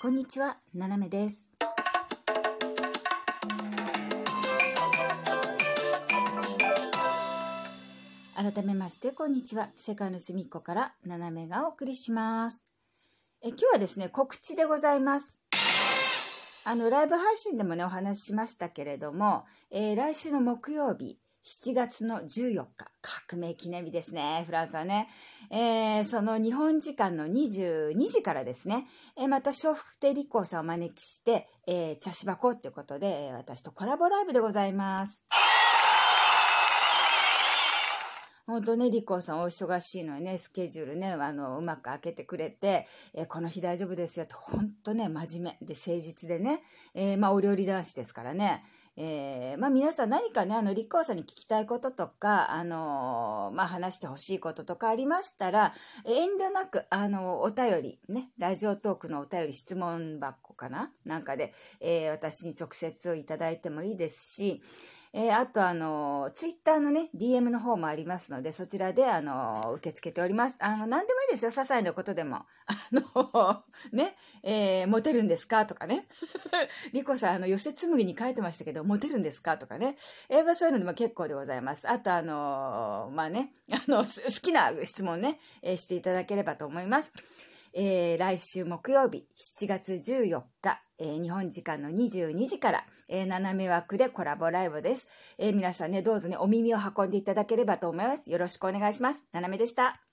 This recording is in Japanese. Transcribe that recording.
こんにちは、ななめです。改めまして、こんにちは。世界の隅っこから、ななめがお送りします。え今日はですね、告知でございます。あの、ライブ配信でもね、お話ししましたけれども、えー来週の木曜日、7月の14日、革命記念日ですね、フランスはね。えーその日本時間の22時からですね、えーまた笑福亭理子さんをお招きして、えー茶し箱ということで、私とコラボライブでございます。本当ね、リコさんお忙しいのにね、スケジュールね、あの、うまく開けてくれて、えーこの日大丈夫ですよと、本当ね、真面目で誠実でね、えーまあ、お料理男子ですからね、えーまあ、皆さん何かね、あの、立候補者に聞きたいこととか、あのーまあ、話してほしいこととかありましたら、遠慮なく、あのお便り、ね、ラジオトークのお便り質問箱かな？なんかで、えー私に直接いただいてもいいですし、えーあと、あの、ツイッターのね、DM の方もありますので、そちらで、あの、受け付けております。あの、何でもいいですよ、些細なことでも。あの、ね、えーモテるんですか？とかね。リコさん、あの、寄せつむりに書いてましたけど、モテるんですか？とかね。えーそういうのでも結構でございます。あと、あの、まあね、あの、好きな質問ね、えーしていただければと思います。えー来週木曜日7月14日、えー日本時間の22時から、えー斜め枠でコラボライブです、え皆さんね、どうぞね、お耳を運んでいただければと思います。よろしくお願いします。斜めでした。